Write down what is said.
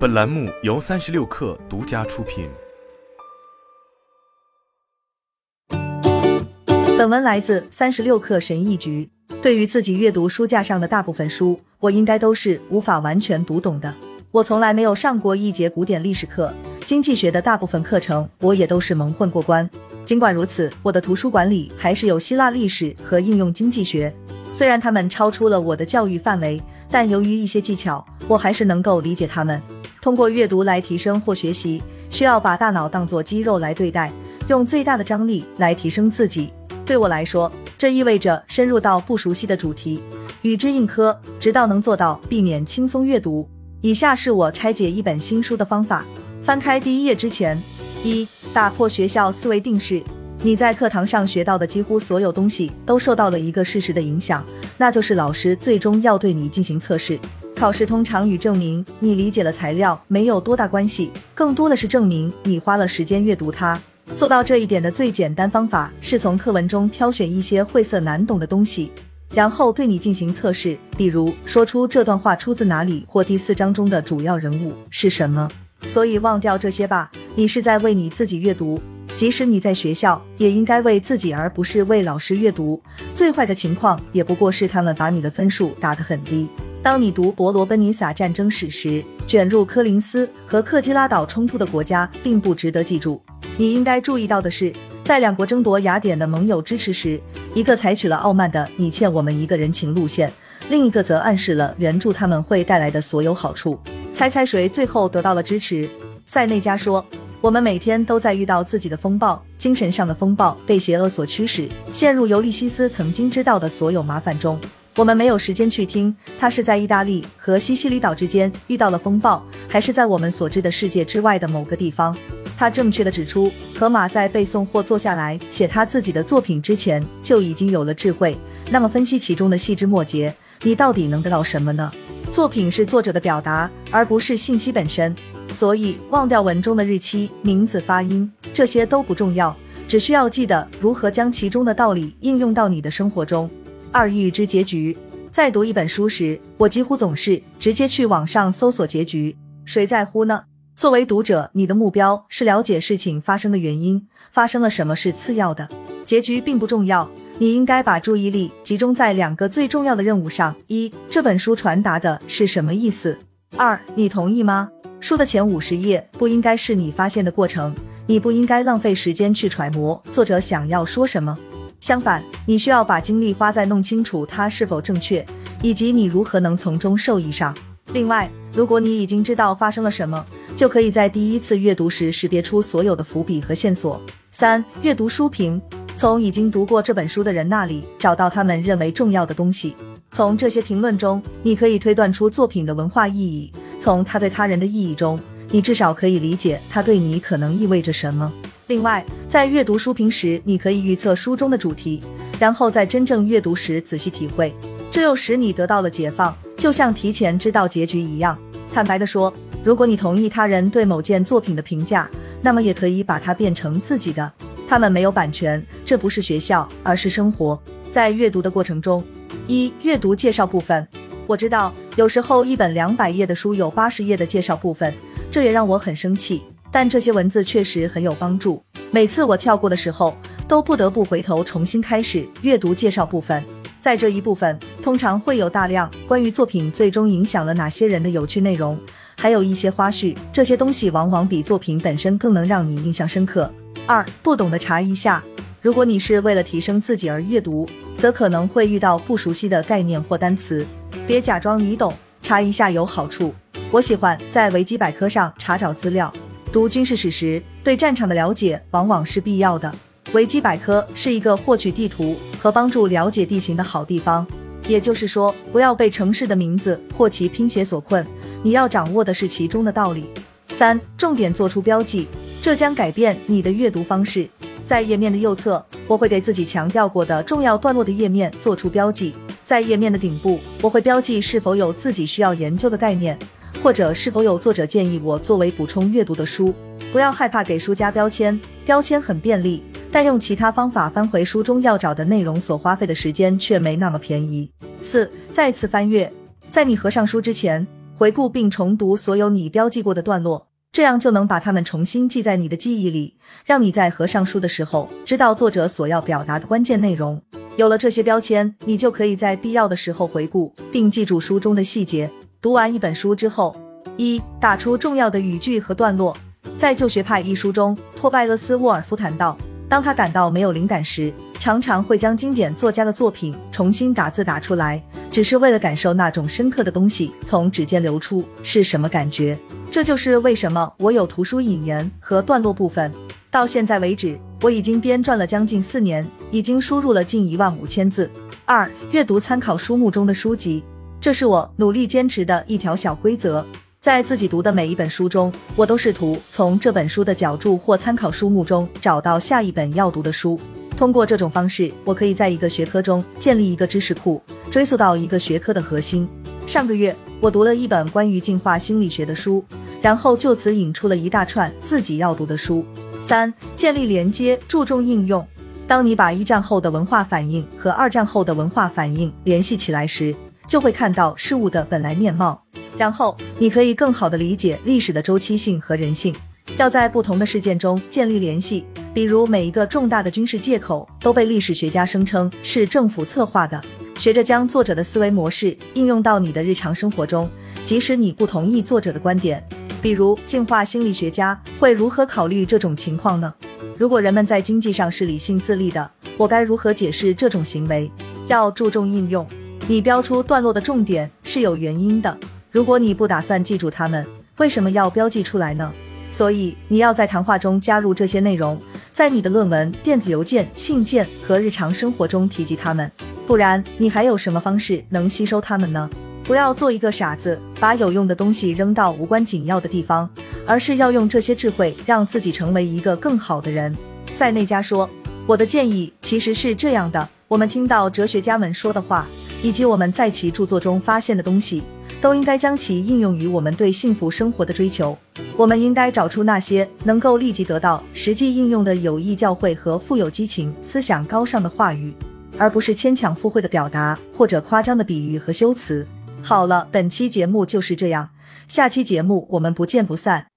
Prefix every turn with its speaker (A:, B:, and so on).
A: 本栏目由三十六氪独家出品。
B: 本文来自三十六氪神译局。对于自己阅读书架上的大部分书，我应该都是无法完全读懂的。我从来没有上过一节古典历史课，经济学的大部分课程我也都是蒙混过关。尽管如此，我的图书馆里还是有希腊历史和应用经济学。虽然他们超出了我的教育范围，但由于一些技巧，我还是能够理解他们。通过阅读来提升或学习，需要把大脑当作肌肉来对待，用最大的张力来提升自己。对我来说，这意味着深入到不熟悉的主题，与之硬磕，直到能做到避免轻松阅读。以下是我拆解一本新书的方法：翻开第一页之前，一。打破学校思维定式，你在课堂上学到的几乎所有东西都受到了一个事实的影响，那就是老师最终要对你进行测试。考试通常与证明你理解了材料没有多大关系，更多的是证明你花了时间阅读它。做到这一点的最简单方法是从课文中挑选一些晦涩难懂的东西，然后对你进行测试，比如说出这段话出自哪里，或第四章中的主要人物是什么。所以忘掉这些吧。你是在为你自己阅读，即使你在学校，也应该为自己而不是为老师阅读。最坏的情况也不过是他们把你的分数打得很低。当你读伯罗奔尼撒战争史时，卷入科林斯和克基拉岛冲突的国家并不值得记住。你应该注意到的是，在两国争夺雅典的盟友支持时，一个采取了傲慢的“你欠我们一个人情”路线，另一个则暗示了援助他们会带来的所有好处。猜猜谁最后得到了支持？塞内加说：“我们每天都在遇到自己的风暴，精神上的风暴，被邪恶所驱使，陷入尤利西斯曾经知道的所有麻烦中。我们没有时间去听他是在意大利和西西里岛之间遇到了风暴，还是在我们所知的世界之外的某个地方。”他正确的指出，河马在背诵或坐下来写他自己的作品之前就已经有了智慧。那么，分析其中的细枝末节，你到底能得到什么呢？作品是作者的表达，而不是信息本身。所以，忘掉文中的日期、名字、发音，这些都不重要，只需要记得如何将其中的道理应用到你的生活中。二、预知结局。在读一本书时，我几乎总是直接去网上搜索结局。谁在乎呢？作为读者，你的目标是了解事情发生的原因，发生了什么是次要的，结局并不重要。你应该把注意力集中在两个最重要的任务上：一、这本书传达的是什么意思；二、你同意吗？书的前五十页不应该是你发现的过程，你不应该浪费时间去揣摩作者想要说什么。相反，你需要把精力花在弄清楚它是否正确，以及你如何能从中受益上。另外，如果你已经知道发生了什么，就可以在第一次阅读时识别出所有的伏笔和线索。三、阅读书评，从已经读过这本书的人那里找到他们认为重要的东西。从这些评论中，你可以推断出作品的文化意义。从他对他人的意义中，你至少可以理解他对你可能意味着什么。另外，在阅读书评时，你可以预测书中的主题，然后在真正阅读时仔细体会，这又使你得到了解放，就像提前知道结局一样。坦白地说，如果你同意他人对某件作品的评价，那么也可以把它变成自己的。他们没有版权，这不是学校，而是生活。在阅读的过程中，一阅读介绍部分。我知道，有时候一本两百页的书有八十页的介绍部分，这也让我很生气。但这些文字确实很有帮助。每次我跳过的时候，都不得不回头重新开始阅读介绍部分。在这一部分，通常会有大量关于作品最终影响了哪些人的有趣内容，还有一些花絮。这些东西往往比作品本身更能让你印象深刻。二，不懂的查一下。如果你是为了提升自己而阅读，则可能会遇到不熟悉的概念或单词。别假装你懂，查一下有好处。我喜欢在维基百科上查找资料。读军事史时，对战场的了解往往是必要的。维基百科是一个获取地图和帮助了解地形的好地方。也就是说，不要被城市的名字或其拼写所困，你要掌握的是其中的道理。三、重点做出标记，这将改变你的阅读方式。在页面的右侧，我会给自己强调过的重要段落的页面做出标记。在页面的顶部，我会标记是否有自己需要研究的概念，或者是否有作者建议我作为补充阅读的书。不要害怕给书加标签，标签很便利，但用其他方法翻回书中要找的内容所花费的时间却没那么便宜。四、再次翻阅，在你合上书之前，回顾并重读所有你标记过的段落，这样就能把它们重新记在你的记忆里，让你在合上书的时候知道作者所要表达的关键内容。有了这些标签，你就可以在必要的时候回顾并记住书中的细节。读完一本书之后，一打出重要的语句和段落。在《旧学派》一书中，托拜厄斯·沃尔夫谈到，当他感到没有灵感时，常常会将经典作家的作品重新打字打出来，只是为了感受那种深刻的东西从指尖流出是什么感觉。这就是为什么我有图书引言和段落部分。到现在为止，我已经编撰了将近四年，已经输入了近一万五千字。二、阅读参考书目中的书籍，这是我努力坚持的一条小规则。在自己读的每一本书中，我都试图从这本书的脚注或参考书目中找到下一本要读的书。通过这种方式，我可以在一个学科中建立一个知识库，追溯到一个学科的核心。上个月，我读了一本关于进化心理学的书，然后就此引出了一大串自己要读的书。三、建立连接，注重应用。当你把一战后的文化反应和二战后的文化反应联系起来时，就会看到事物的本来面貌，然后你可以更好地理解历史的周期性和人性。要在不同的事件中建立联系，比如每一个重大的军事借口都被历史学家声称是政府策划的。学着将作者的思维模式应用到你的日常生活中，即使你不同意作者的观点。比如，进化心理学家会如何考虑这种情况呢？如果人们在经济上是理性自立的，我该如何解释这种行为？要注重应用。你标出段落的重点是有原因的。如果你不打算记住它们，为什么要标记出来呢？所以你要在谈话中加入这些内容，在你的论文、电子邮件、信件和日常生活中提及它们。不然，你还有什么方式能吸收它们呢？不要做一个傻子，把有用的东西扔到无关紧要的地方，而是要用这些智慧让自己成为一个更好的人。塞内加说：“我的建议其实是这样的：我们听到哲学家们说的话，以及我们在其著作中发现的东西，都应该将其应用于我们对幸福生活的追求。我们应该找出那些能够立即得到实际应用的有益教诲和富有激情、思想高尚的话语，而不是牵强附会的表达或者夸张的比喻和修辞。”好了，本期节目就是这样，下期节目我们不见不散。